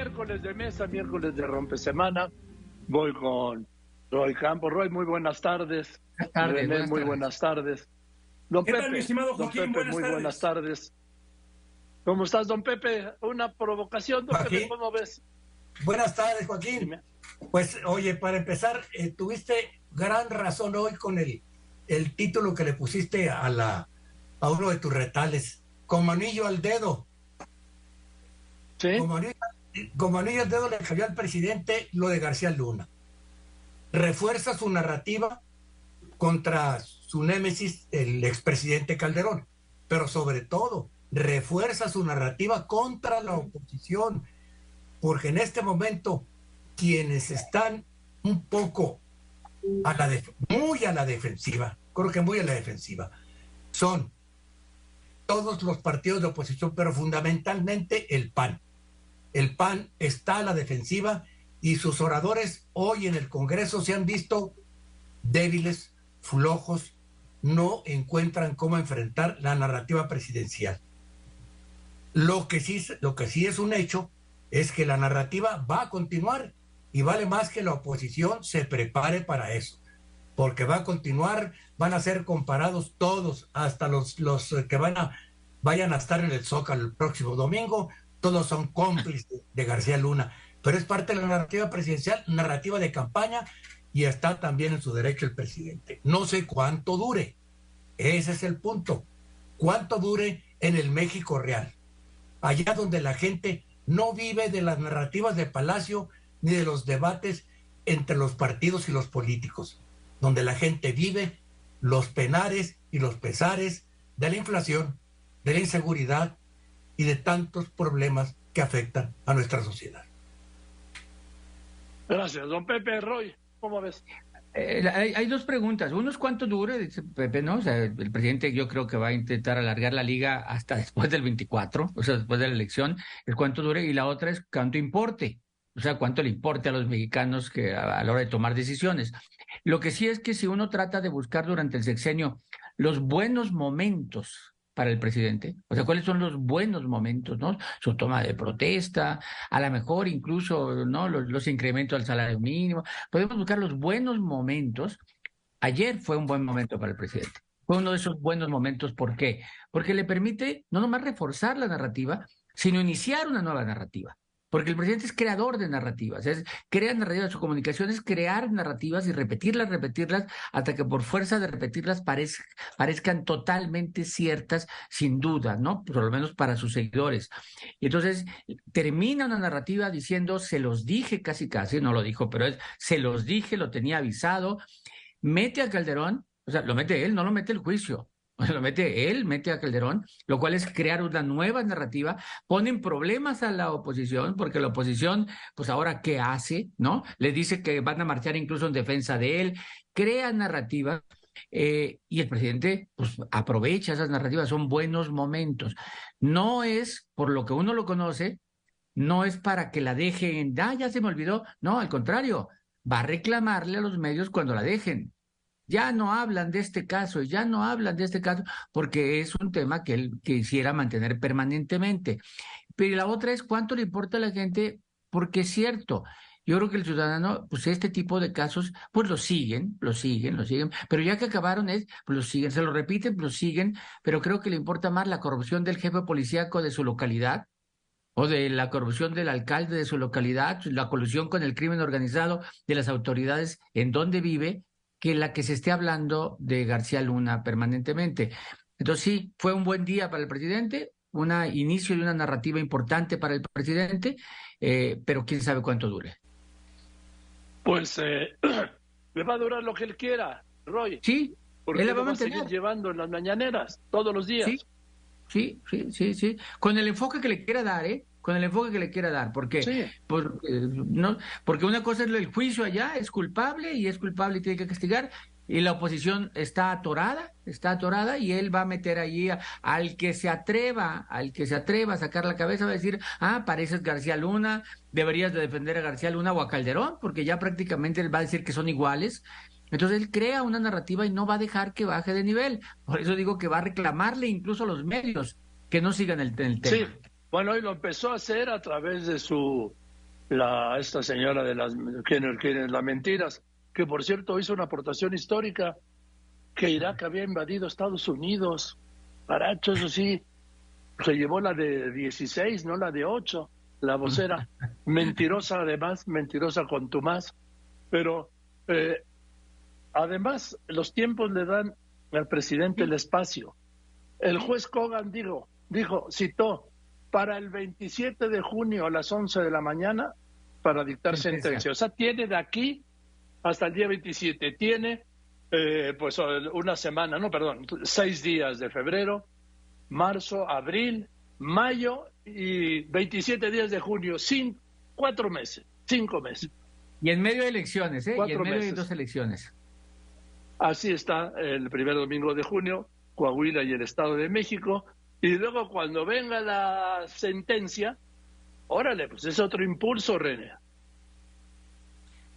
miércoles de mesa, miércoles de rompe semana. Voy con Roy Campos. Roy, muy buenas tardes. Buenas tardes, René, buenas muy tardes. buenas tardes. Don ¿Qué Pepe, tal, mi estimado don Joaquín? Pepe, Buenas muy tardes. buenas tardes. ¿Cómo estás, don Pepe? Una provocación, don Joaquín. Pepe, ¿cómo ves? Buenas tardes, Joaquín. Dime. Pues, oye, para empezar, eh, tuviste gran razón hoy con el, el título que le pusiste a, la, a uno de tus retales. Como anillo al dedo. ¿Sí? Como anillo, como anillo al dedo le cayó al presidente lo de García Luna. Refuerza su narrativa contra su némesis, el expresidente Calderón. Pero sobre todo, refuerza su narrativa contra la oposición. Porque en este momento, quienes están un poco a la muy a la defensiva, creo que muy a la defensiva, son todos los partidos de oposición, pero fundamentalmente el PAN. El PAN está a la defensiva y sus oradores hoy en el Congreso se han visto débiles, flojos, no encuentran cómo enfrentar la narrativa presidencial. Lo que sí, lo que sí es un hecho es que la narrativa va a continuar y vale más que la oposición se prepare para eso, porque va a continuar, van a ser comparados todos, hasta los, los eh, que van a, vayan a estar en el Zócalo el próximo domingo, todos son cómplices de García Luna, pero es parte de la narrativa presidencial, narrativa de campaña, y está también en su derecho el presidente. No sé cuánto dure, ese es el punto, cuánto dure en el México real, allá donde la gente no vive de las narrativas de Palacio ni de los debates entre los partidos y los políticos, donde la gente vive los penares y los pesares de la inflación, de la inseguridad y de tantos problemas que afectan a nuestra sociedad. Gracias, don Pepe. Roy, ¿cómo ves? Eh, hay, hay dos preguntas. Uno es cuánto dure, dice Pepe, ¿no? O sea, el presidente yo creo que va a intentar alargar la liga hasta después del 24, o sea, después de la elección, es cuánto dure. Y la otra es cuánto importe, o sea, cuánto le importe a los mexicanos que a, a la hora de tomar decisiones. Lo que sí es que si uno trata de buscar durante el sexenio los buenos momentos para el presidente, o sea, cuáles son los buenos momentos, ¿no? Su toma de protesta, a lo mejor incluso, ¿no? Los, los incrementos al salario mínimo. Podemos buscar los buenos momentos. Ayer fue un buen momento para el presidente. Fue uno de esos buenos momentos. ¿Por qué? Porque le permite no nomás reforzar la narrativa, sino iniciar una nueva narrativa. Porque el presidente es creador de narrativas, es crear narrativas, su comunicación es crear narrativas y repetirlas, repetirlas, hasta que por fuerza de repetirlas parez- parezcan totalmente ciertas, sin duda, ¿no? Por lo menos para sus seguidores. Y entonces termina una narrativa diciendo, se los dije casi casi, no lo dijo, pero es, se los dije, lo tenía avisado, mete a Calderón, o sea, lo mete él, no lo mete el juicio. Lo mete él, mete a Calderón, lo cual es crear una nueva narrativa, ponen problemas a la oposición, porque la oposición, pues ahora, ¿qué hace? ¿No? Le dice que van a marchar incluso en defensa de él, crea narrativa, eh, y el presidente, pues aprovecha esas narrativas, son buenos momentos. No es, por lo que uno lo conoce, no es para que la dejen, ah, ya se me olvidó, no, al contrario, va a reclamarle a los medios cuando la dejen. Ya no hablan de este caso, ya no hablan de este caso, porque es un tema que él quisiera mantener permanentemente. Pero la otra es cuánto le importa a la gente, porque es cierto. Yo creo que el ciudadano, pues este tipo de casos, pues lo siguen, lo siguen, lo siguen, pero ya que acabaron es, pues lo siguen, se lo repiten, pues lo siguen, pero creo que le importa más la corrupción del jefe policíaco de su localidad, o de la corrupción del alcalde de su localidad, la colusión con el crimen organizado de las autoridades en donde vive, que la que se esté hablando de García Luna permanentemente. Entonces sí, fue un buen día para el presidente, un inicio de una narrativa importante para el presidente, eh, pero quién sabe cuánto dure. Pues eh, le va a durar lo que él quiera, Roy. Sí, Porque él la va a va a seguir llevando en las mañaneras, todos los días. Sí, sí, sí, sí, sí. Con el enfoque que le quiera dar, ¿eh? Con el enfoque que le quiera dar, Sí. por, eh, no, porque una cosa es el juicio allá, es culpable y es culpable y tiene que castigar, y la oposición está atorada, está atorada y él va a meter allí a- al que se atreva, al que se atreva a sacar la cabeza, va a decir, ah, pareces García Luna, deberías de defender a García Luna o a Calderón, porque ya prácticamente él va a decir que son iguales. Entonces él crea una narrativa y no va a dejar que baje de nivel. Por eso digo que va a reclamarle incluso a los medios que no sigan el, el tema. Sí, bueno, hoy lo empezó a hacer a través de su la, esta señora de las quienes, las mentiras, que por cierto hizo una aportación histórica que Irak había invadido Estados Unidos. Paracho, eso sí, se llevó la de 16, no la de 8, la vocera. Mentirosa además, mentirosa con tu más. Pero eh, además los tiempos le dan al presidente el espacio. El juez Kogan dijo, dijo, citó, para el 27 de junio a las 11 de la mañana para dictar sentencia. O sea, tiene de aquí hasta el día 27, tiene eh, pues una semana, no, perdón, seis días de febrero, marzo, abril, mayo y 27 días de junio, sin cuatro meses, cinco meses. Y en medio de elecciones, ¿eh? y en medio de dos elecciones. Así está el primer domingo de junio, Coahuila y el Estado de México. Y luego cuando venga la sentencia, órale, pues es otro impulso, René.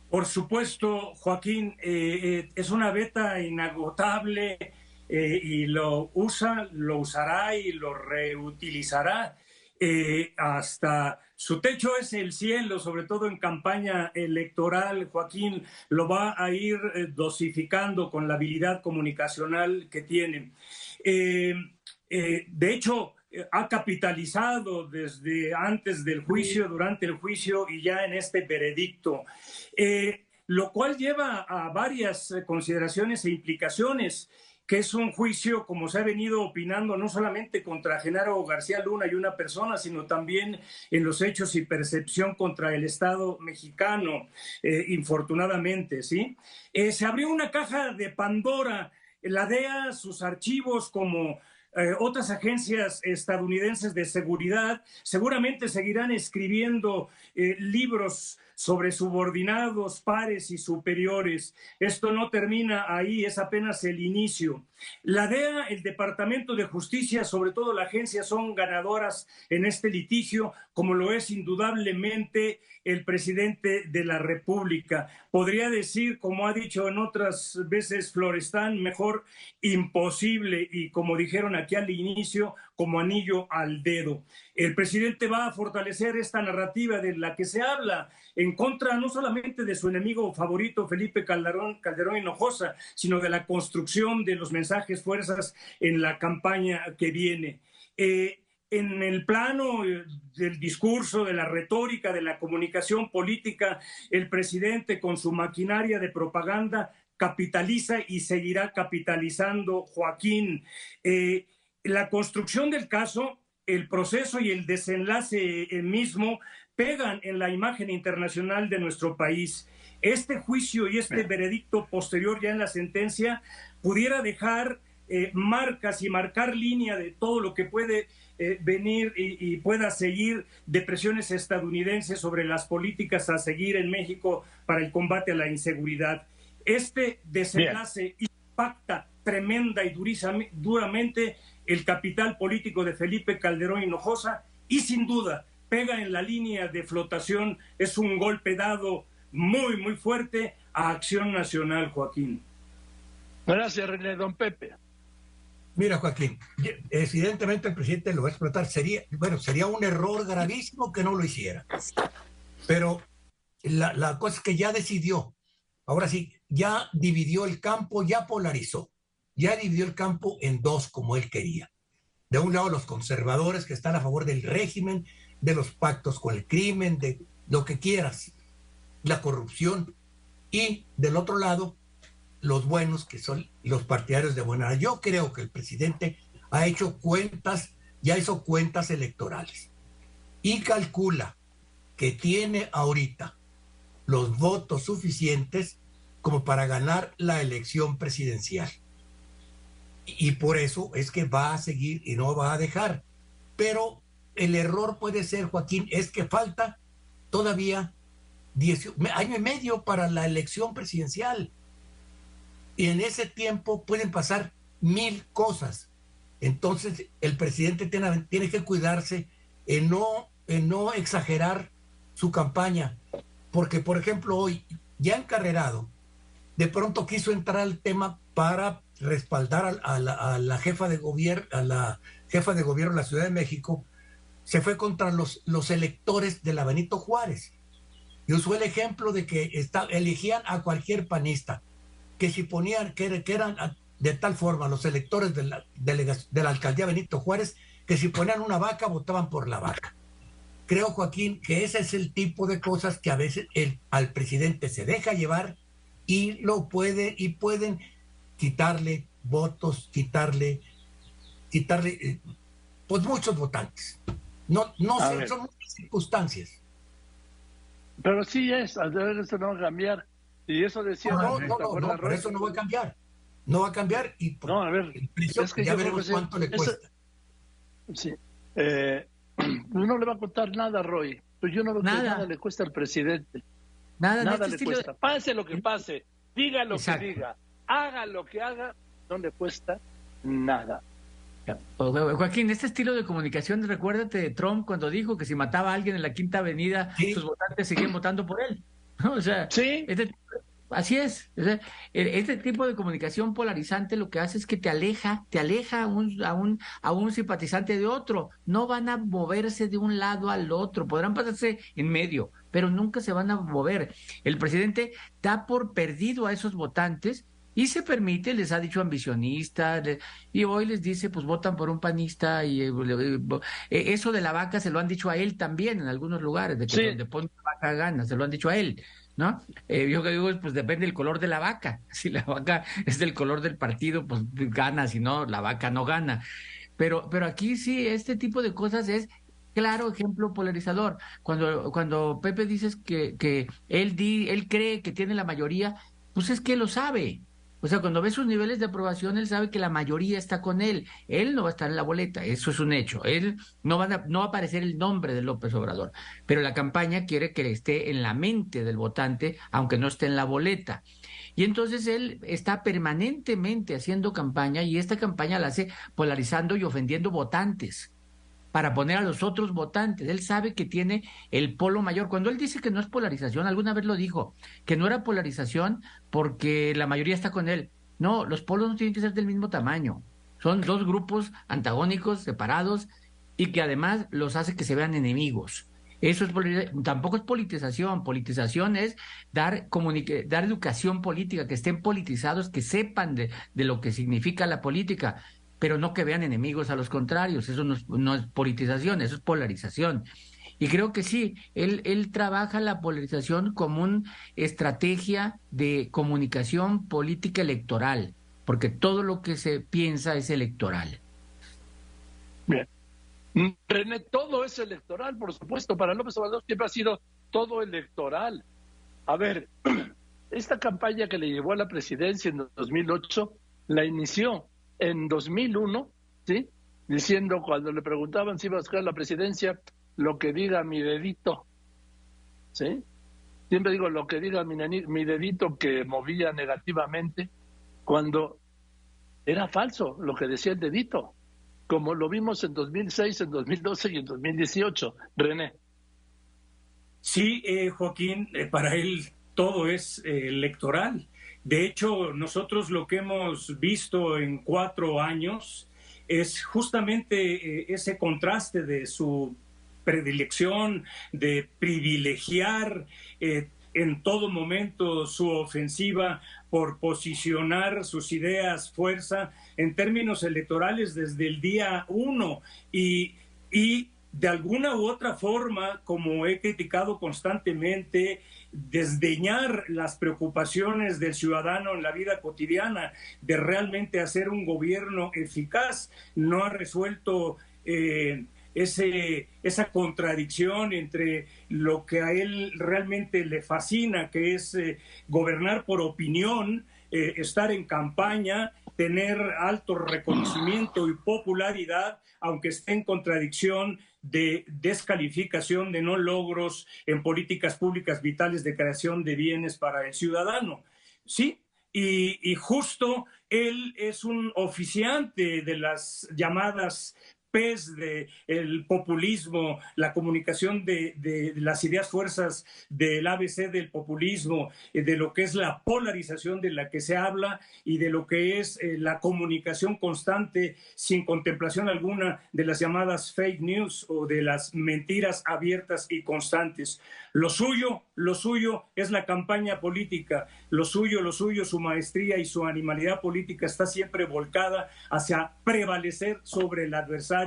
Por supuesto, Joaquín, eh, eh, es una beta inagotable eh, y lo usa, lo usará y lo reutilizará hasta su techo es el cielo, sobre todo en campaña electoral. Joaquín lo va a ir dosificando con la habilidad comunicacional que tiene. De hecho, ha capitalizado desde antes del juicio, durante el juicio y ya en este veredicto, eh, lo cual lleva a varias consideraciones e implicaciones que es un juicio, como se ha venido opinando, no solamente contra Genaro García Luna y una persona, sino también en los hechos y percepción contra el Estado mexicano, eh, infortunadamente, ¿sí? Eh, se abrió una caja de Pandora, la DEA, sus archivos como eh, otras agencias estadounidenses de seguridad seguramente seguirán escribiendo eh, libros sobre subordinados, pares y superiores. Esto no termina ahí, es apenas el inicio. La DEA, el Departamento de Justicia, sobre todo la agencia, son ganadoras en este litigio, como lo es indudablemente el presidente de la República. Podría decir, como ha dicho en otras veces Florestán, mejor imposible y como dijeron aquí al inicio, como anillo al dedo. El presidente va a fortalecer esta narrativa de la que se habla en contra no solamente de su enemigo favorito Felipe Calderón, Calderón Hinojosa, sino de la construcción de los mensajes fuerzas en la campaña que viene. Eh, en el plano eh, del discurso, de la retórica, de la comunicación política, el presidente con su maquinaria de propaganda capitaliza y seguirá capitalizando Joaquín. Eh, la construcción del caso, el proceso y el desenlace mismo pegan en la imagen internacional de nuestro país. Este juicio y este veredicto posterior ya en la sentencia pudiera dejar eh, marcas y marcar línea de todo lo que puede eh, venir y, pueda seguir de presiones estadounidenses sobre las políticas a seguir en México para el combate a la inseguridad. Este desenlace impacta tremenda y duramente el capital político de Felipe Calderón Hinojosa y sin duda pega en la línea de flotación, es un golpe dado muy, muy fuerte a Acción Nacional, Joaquín. Gracias, René, don Pepe. Mira, Joaquín, evidentemente el presidente lo va a explotar. Sería, bueno, sería un error gravísimo que no lo hiciera. Pero la, la cosa es que ya decidió. Ahora sí, ya dividió el campo, ya polarizó. Ya dividió el campo en dos como él quería. De un lado, los conservadores que están a favor del régimen, de los pactos con el crimen, de lo que quieras, la corrupción. Y del otro lado, los buenos, que son los partidarios de buena. Yo creo que el presidente ha hecho cuentas, ya hizo cuentas electorales y calcula que tiene ahorita los votos suficientes como para ganar la elección presidencial. Y por eso es que va a seguir y no va a dejar. Pero el error puede ser, Joaquín, es que falta todavía año y medio para la elección presidencial. Y en ese tiempo pueden pasar mil cosas. Entonces, el presidente tiene, tiene que cuidarse en no, en no exagerar su campaña. Porque, por ejemplo, hoy, ya encarrerado, de pronto quiso entrar al tema para respaldar a, la, jefa de gobierno, a la jefa de gobierno de la Ciudad de México, se fue contra los, los electores de la Benito Juárez. y usó el ejemplo de que elegían a cualquier panista, que si ponían, que, eran de tal forma los electores de la, de la alcaldía Benito Juárez, que si ponían una vaca, votaban por la vaca. Creo, Joaquín, que ese es el tipo de cosas que a veces el, al presidente se deja llevar y lo puede, y pueden quitarle votos, quitarle, quitarle, eh, pues muchos votantes. No, no sé, son muchas circunstancias. Pero sí es, a ver, eso no va a cambiar. Y eso decía. No, no, no, no, por eso no va a cambiar. No va a cambiar y no, a ver, es que ya veremos cuánto le cuesta. sí. Eh, no le va a costar nada, Roy. Pues yo no veo nada. que nada le cuesta al presidente. Nada, nada este le cuesta. Pase lo que pase, diga lo que diga, haga lo que haga, no le cuesta nada. Joaquín, este estilo de comunicación, recuérdate de Trump cuando dijo que si mataba a alguien en la Quinta Avenida, sus votantes seguían votando por él. O sea, ¿Sí? este, Así es. E, este tipo de comunicación polarizante lo que hace es que te aleja, te aleja a un, a un, a un simpatizante de otro. No van a moverse de un lado al otro. Podrán pasarse en medio, pero nunca se van a mover. El presidente da por perdido a esos votantes y se permite, les ha dicho ambicionistas, y hoy les dice, pues votan por un panista, y eh, eh, eso de la vaca se lo han dicho a él también en algunos lugares, de que donde pone la vaca gana, se lo han dicho a él. ¿no? Eh, yo que digo, pues depende del color de la vaca. Si la vaca es del color del partido, pues gana, si no, la vaca no gana. Pero, pero aquí sí, este tipo de cosas es claro ejemplo polarizador. Cuando, cuando Pepe dices que, que él, di, él cree que tiene la mayoría, pues es que lo sabe. O sea, cuando ve sus niveles de aprobación, él sabe que la mayoría está con él. Él no va a estar en la boleta, eso es un hecho. Él no va a, no aparecer el nombre de López Obrador, pero la campaña quiere que esté en la mente del votante, aunque no esté en la boleta. Y entonces él está permanentemente haciendo campaña y esta campaña la hace polarizando y ofendiendo votantes para poner a los otros votantes. Él sabe que tiene el polo mayor. Cuando él dice que no es polarización, alguna vez lo dijo, que no era polarización porque la mayoría está con él. No, los polos no tienen que ser del mismo tamaño. Son dos grupos antagónicos, separados, y que además los hace que se vean enemigos. Eso es tampoco es politización. Politización es dar, dar educación política, que estén politizados, que sepan de, de lo que significa la política pero no que vean enemigos a los contrarios. Eso no es, politización, eso es polarización. Y creo que sí, él, él trabaja la polarización como una estrategia de comunicación política electoral, porque todo lo que se piensa es electoral. Bien. René, todo es electoral, por supuesto. Para López Obrador siempre ha sido todo electoral. A ver, esta campaña que le llevó a la presidencia en 2008 la inició en 2001, ¿sí? Diciendo cuando le preguntaban si iba a buscar la presidencia, lo que diga mi dedito, ¿sí? Siempre digo lo que diga mi, mi dedito que movía negativamente, cuando era falso lo que decía el dedito, como lo vimos en 2006, en 2012 y en 2018. René. Sí, eh, Joaquín, eh, para él todo es eh, electoral. De hecho, nosotros lo que hemos visto en cuatro años es justamente eh, ese contraste de su predilección de privilegiar eh, en todo momento su ofensiva por posicionar sus ideas, fuerza, en términos electorales desde el día uno. Y, y de alguna u otra forma, como he criticado constantemente, desdeñar las preocupaciones del ciudadano en la vida cotidiana, de realmente hacer un gobierno eficaz, no ha resuelto eh, ese, esa contradicción entre lo que a él realmente le fascina, que es eh, gobernar por opinión, eh, estar en campaña, tener alto reconocimiento y popularidad, aunque esté en contradicción de descalificación de no logros en políticas públicas vitales de creación de bienes para el ciudadano. Sí, y, justo él es un oficiante de las llamadas pez del el populismo, la comunicación de, las ideas fuerzas del ABC del populismo, eh, de lo que es la polarización de la que se habla y de lo que es eh, la comunicación constante sin contemplación alguna de las llamadas fake news o de las mentiras abiertas y constantes. Lo suyo, lo suyo es la campaña política, lo suyo, lo suyo, su maestría y su animalidad política está siempre volcada hacia prevalecer sobre el adversario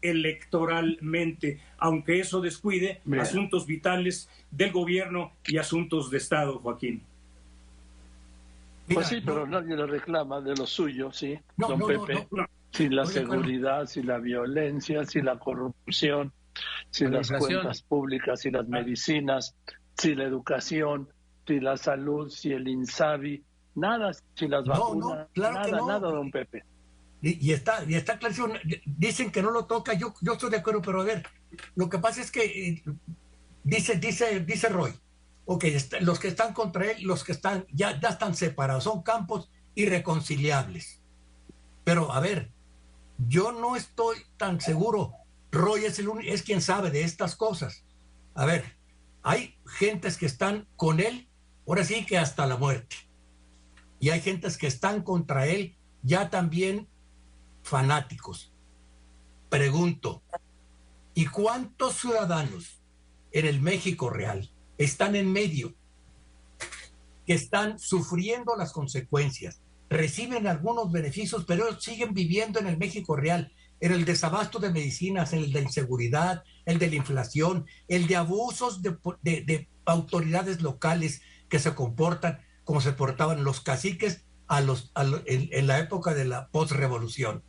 electoralmente, aunque eso descuide asuntos vitales del gobierno y asuntos de Estado, Joaquín. pues sí, pero nadie le reclama de lo suyo, ¿sí? Don Pepe. sin la seguridad, sin la violencia, sin la corrupción, sin las cuentas públicas, sin las medicinas, sin la educación, sin la salud, sin el INSABI, nada, sin las vacunas, nada, nada, don Pepe. Y, está, y está clarísimo, dicen que no lo toca, yo, yo estoy de acuerdo, pero a ver, lo que pasa es que eh, dice, dice, dice Roy, ok, los que están contra él, los que están, ya, ya están separados, son campos irreconciliables. Pero a ver, yo no estoy tan seguro Roy es, el es quien sabe de estas cosas. A ver, hay gentes que están con él, ahora sí que hasta la muerte. Y hay gentes que están contra él, ya también fanáticos. Pregunto, ¿y cuántos ciudadanos en el México real están en medio, que están sufriendo las consecuencias, reciben algunos beneficios, pero siguen viviendo en el México real? en el desabasto de medicinas, en el de inseguridad, el de la inflación, el de abusos de, autoridades locales que se comportan como se portaban los caciques a los, en, la época de la postrevolución.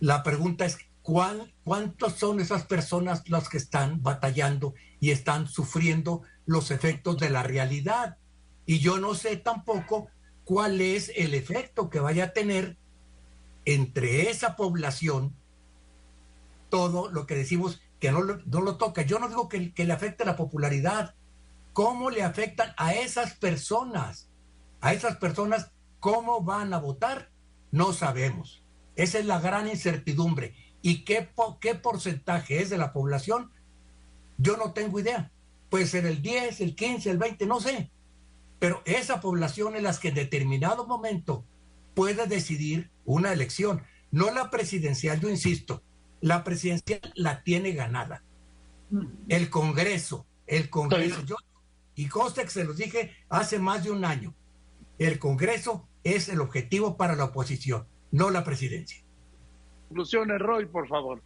La pregunta es, ¿cuál, ¿cuántas son esas personas las que están batallando y están sufriendo los efectos de la realidad? Y yo no sé tampoco cuál es el efecto que vaya a tener entre esa población todo lo que decimos que no lo, toca. Yo no digo que, que le afecte la popularidad. ¿Cómo le afectan a esas personas? A esas personas, ¿cómo van a votar? No sabemos. Esa es la gran incertidumbre. ¿Y qué, qué porcentaje es de la población? Yo no tengo idea. Puede ser el 10, el 15, el 20, no sé. Pero esa población es la que en determinado momento puede decidir una elección, no la presidencial, yo insisto, la presidencial la tiene ganada. El Congreso, el Congreso, yo, y consta que se los dije hace más de un año, el Congreso es el objetivo para la oposición, no la presidencia. Conclusiones, Roy, por favor.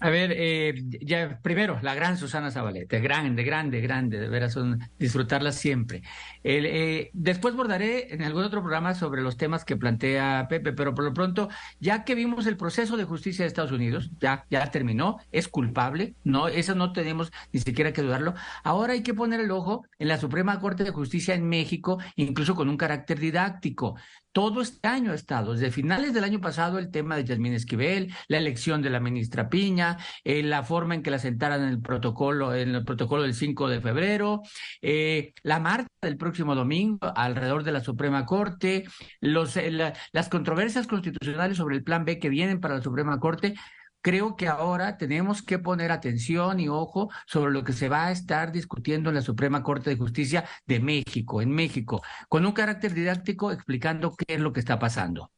A ver, eh, ya primero, la gran Susana Zabaleta, grande, grande, grande, de veras, son, disfrutarla siempre. Eh, después bordaré en algún otro programa sobre los temas que plantea Pepe, pero por lo pronto, ya que vimos el proceso de justicia de Estados Unidos, ya, ya terminó, es culpable, no, eso no tenemos ni siquiera que dudarlo. Ahora hay que poner el ojo en la Suprema Corte de Justicia en México, incluso con un carácter didáctico todo este año ha estado, desde finales del año pasado, el tema de Yasmín Esquivel, la elección de la ministra Piña, eh, la forma en que la sentaran en el protocolo, en el protocolo del 5 de febrero, eh, la marcha del próximo domingo alrededor de la Suprema Corte, los, eh, las controversias constitucionales sobre el plan B que vienen para la Suprema Corte, creo que ahora tenemos que poner atención y ojo sobre lo que se va a estar discutiendo en la Suprema Corte de Justicia de México, en México, con un carácter didáctico explicando qué es lo que está pasando.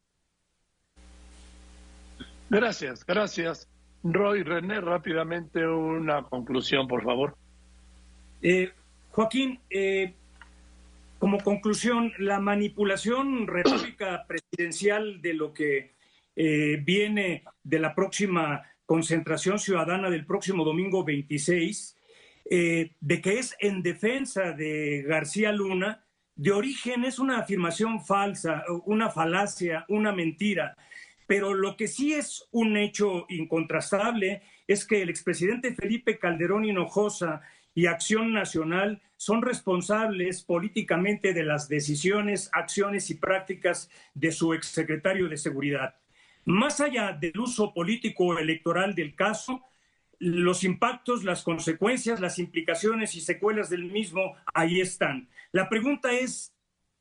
Gracias, gracias. Roy, René, rápidamente una conclusión, por favor. Eh, Joaquín, eh, como conclusión, la manipulación retórica presidencial de lo que eh, viene de la próxima concentración ciudadana del próximo domingo 26, eh, de que es en defensa de García Luna, de origen es una afirmación falsa, una falacia, una mentira. Pero lo que sí es un hecho incontrastable es que el expresidente Felipe Calderón Hinojosa y Acción Nacional son responsables políticamente de las decisiones, acciones y prácticas de su exsecretario de Seguridad. Más allá del uso político electoral del caso, los impactos, las consecuencias, las implicaciones y secuelas del mismo ahí están. La pregunta es,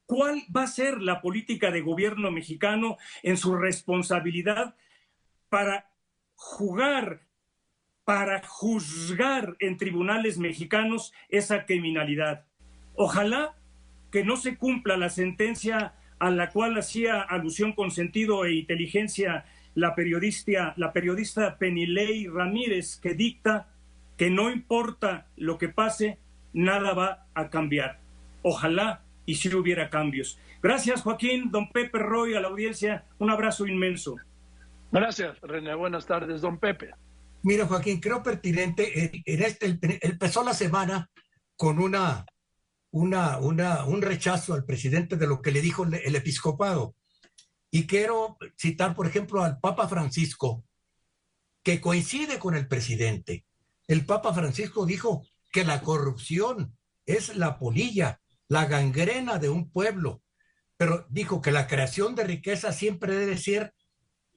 ¿cuál va a ser la política de gobierno mexicano en su responsabilidad para jugar para juzgar en tribunales mexicanos esa criminalidad. Ojalá que no se cumpla la sentencia a la cual hacía alusión con sentido e inteligencia la periodista, la periodista Penilei Ramírez, que dicta que no importa lo que pase, nada va a cambiar. Ojalá y si hubiera cambios. Gracias, Joaquín, don Pepe Roy, a la audiencia, un abrazo inmenso. Gracias, René. Buenas tardes, don Pepe. Mira, Joaquín, creo pertinente, eh, en este, empezó la semana con una, una, una, un rechazo al presidente de lo que le dijo el episcopado. Y quiero citar, por ejemplo, al Papa Francisco, que coincide con el presidente. El Papa Francisco dijo que la corrupción es la polilla, la gangrena de un pueblo, pero dijo que la creación de riqueza siempre debe ser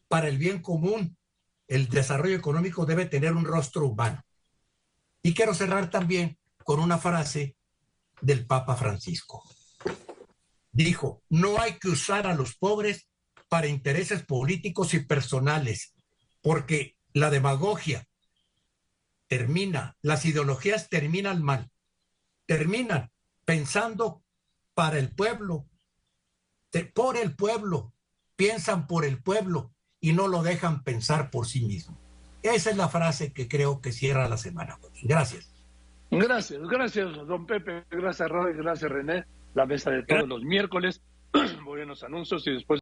para el bien común. El desarrollo económico debe tener un rostro humano. Y quiero cerrar también con una frase del Papa Francisco. Dijo, no hay que usar a los pobres para intereses políticos y personales, porque la demagogia termina, las ideologías terminan mal, terminan pensando para el pueblo, por el pueblo, piensan por el pueblo y no lo dejan pensar por sí mismo. Esa es la frase que creo que cierra la semana. Gracias. Gracias, gracias, don Pepe, gracias, Roy, gracias, René. La mesa de todos los miércoles. Buenos anuncios y después.